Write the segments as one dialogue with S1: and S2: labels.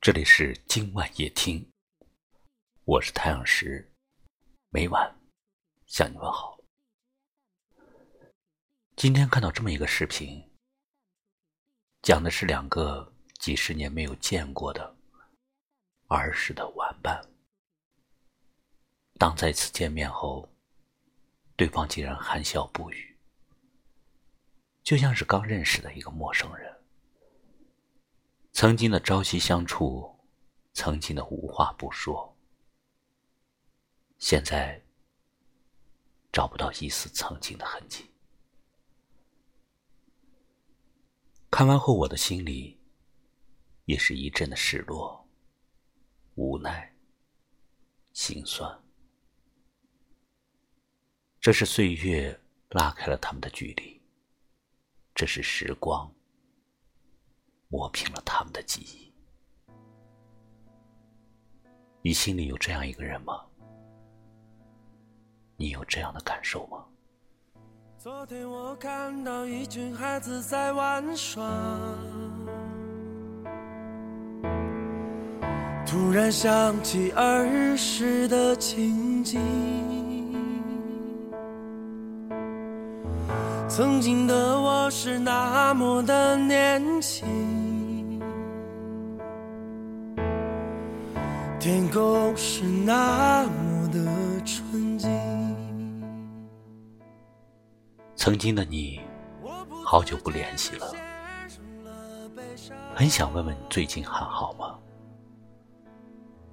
S1: 这里是今晚夜听，我是太阳石，每晚向你问好。今天看到这么一个视频，讲的是两个几十年没有见过的儿时的玩伴，当再次见面后，对方竟然含笑不语。就像是刚认识的一个陌生人，曾经的朝夕相处，曾经的无话不说，现在找不到一丝曾经的痕迹。看完后，我的心里也是一阵的失落、无奈、心酸。这是岁月拉开了他们的距离。这是时光磨平了他们的记忆。你心里有这样一个人吗？你有这样的感受吗？
S2: 昨天我看到一群孩子在玩耍，突然想起儿时的情景。曾经的我是那么的年轻，天空是那么的纯净。
S1: 曾经的你，好久不联系了，很想问问你最近还好吗？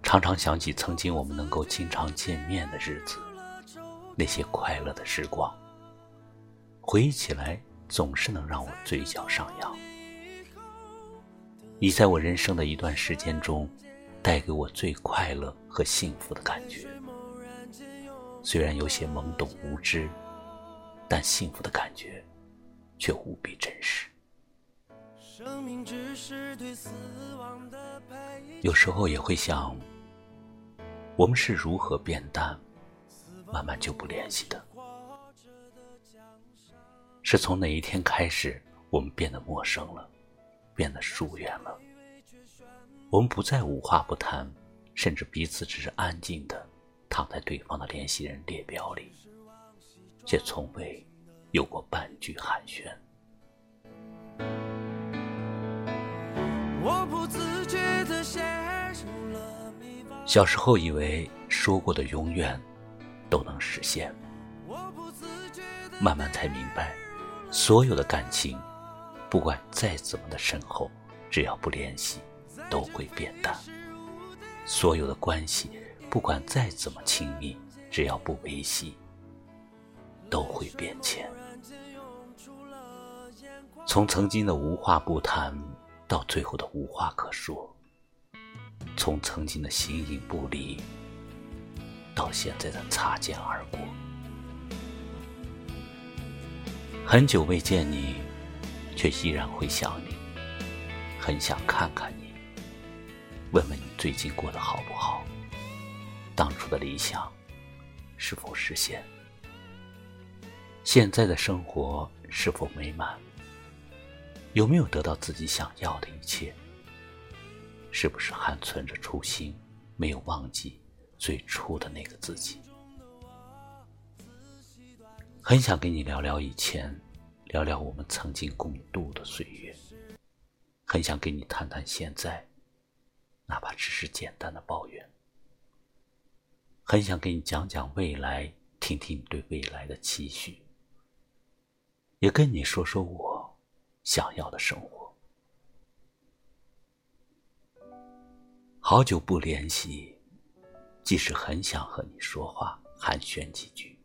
S1: 常常想起曾经我们能够经常见面的日子，那些快乐的时光。回忆起来，总是能让我嘴角上扬。你在我人生的一段时间中，带给我最快乐和幸福的感觉。虽然有些懵懂无知，但幸福的感觉却无比真实。有时候也会想，我们是如何变淡，慢慢就不联系的。是从哪一天开始，我们变得陌生了，变得疏远了？我们不再无话不谈，甚至彼此只是安静的躺在对方的联系人列表里，却从未有过半句寒暄。小时候以为说过的永远都能实现，慢慢才明白。所有的感情，不管再怎么的深厚，只要不联系，都会变淡；所有的关系，不管再怎么亲密，只要不维系，都会变迁。从曾经的无话不谈，到最后的无话可说；从曾经的形影不离，到现在的擦肩而过。很久未见你，却依然会想你，很想看看你，问问你最近过得好不好，当初的理想是否实现，现在的生活是否美满，有没有得到自己想要的一切，是不是还存着初心，没有忘记最初的那个自己。很想跟你聊聊以前，聊聊我们曾经共度的岁月。很想跟你谈谈现在，哪怕只是简单的抱怨。很想跟你讲讲未来，听听你对未来的期许。也跟你说说我想要的生活。好久不联系，即使很想和你说话，寒暄几句。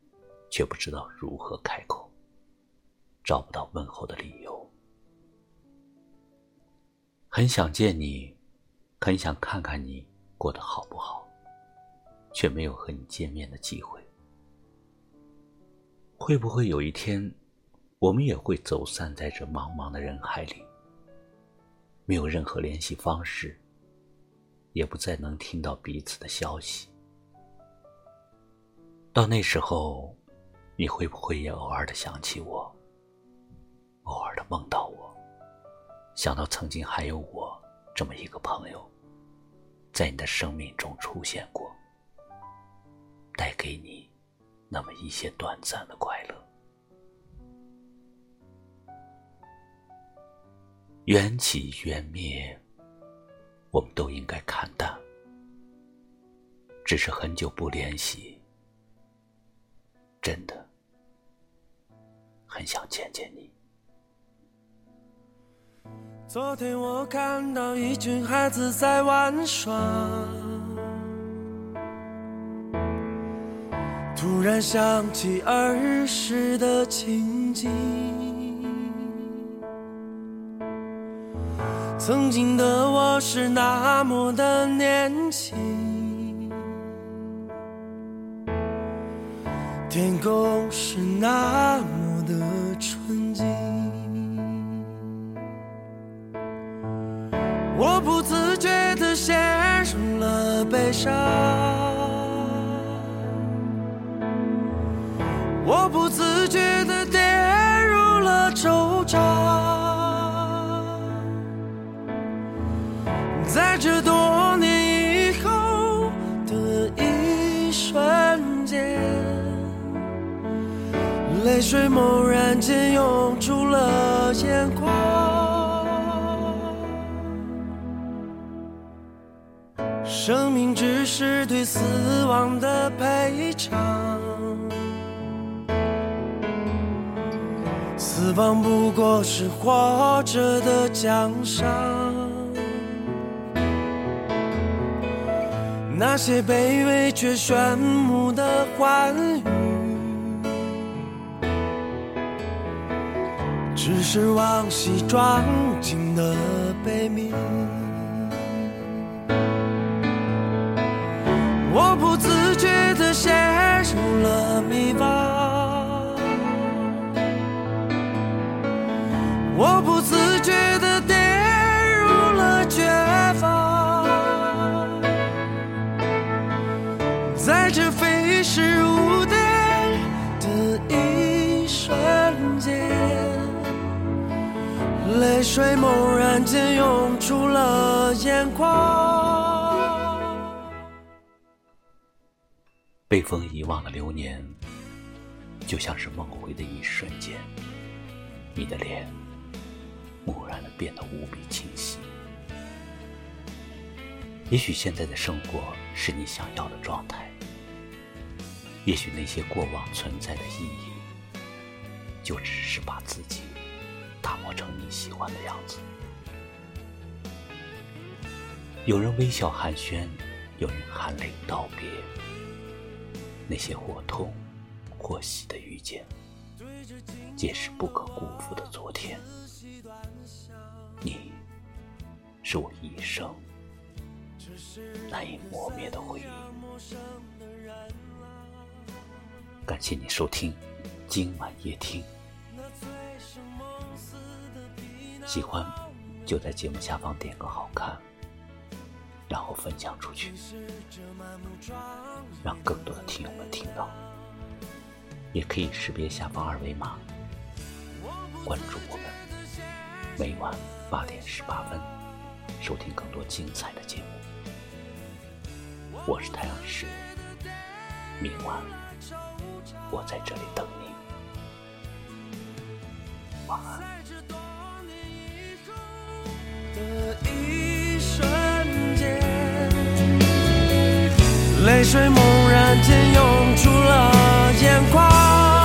S1: 却不知道如何开口，找不到问候的理由。很想见你，很想看看你过得好不好，却没有和你见面的机会。会不会有一天，我们也会走散在这茫茫的人海里，没有任何联系方式，也不再能听到彼此的消息？到那时候。你会不会也偶尔的想起我，偶尔的梦到我，想到曾经还有我这么一个朋友，在你的生命中出现过，带给你那么一些短暂的快乐。缘起缘灭，我们都应该看淡。只是很久不联系，真的很想见见你。
S2: 昨天我看到一群孩子在玩耍，突然想起儿时的情景。曾经的我是那么的年轻，天空是那么的纯净。我不自觉地陷入了悲伤，我不自觉地跌入了惆怅，在这多泪水猛然间涌出了眼眶。生命只是对死亡的赔偿，死亡不过是活着的奖赏。那些卑微却炫目的欢愉，只是往昔装进的悲鸣。我不自觉地陷入了迷茫，我不自泪水猛然间涌出了眼眶。
S1: 被风遗忘的流年，就像是梦回的一瞬间，你的脸蓦然的变得无比清晰。也许现在的生活是你想要的状态，也许那些过往存在的意义，就只是把自己成你喜欢的样子。有人微笑寒暄，有人含泪道别。那些或痛或喜的遇见，皆是不可辜负的昨天。你，是我一生难以磨灭的回忆。感谢你收听今晚夜听，喜欢就在节目下方点个好看。然后分享出去，让更多的听友们听到。也可以识别下方二维码，关注我们。每晚八点十八分，收听更多精彩的节目。我是太阳石，明晚我在这里等你。在这多年以后的一瞬间泪水猛然间涌出了眼眶。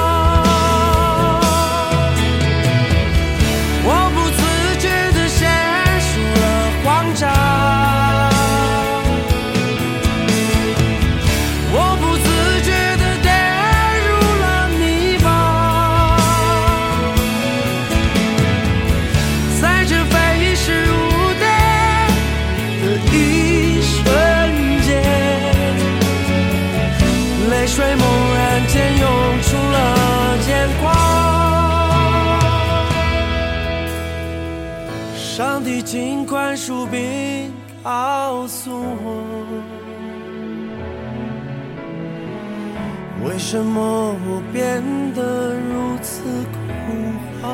S1: 上帝，请宽恕并告诉我，为什么我变得如此恐慌？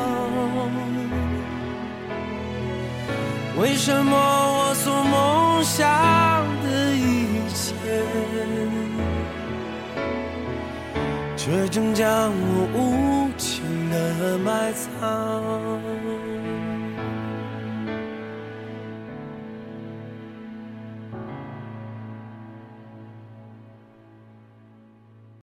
S2: 为什么我所梦想的一切，却正将我无情的埋藏？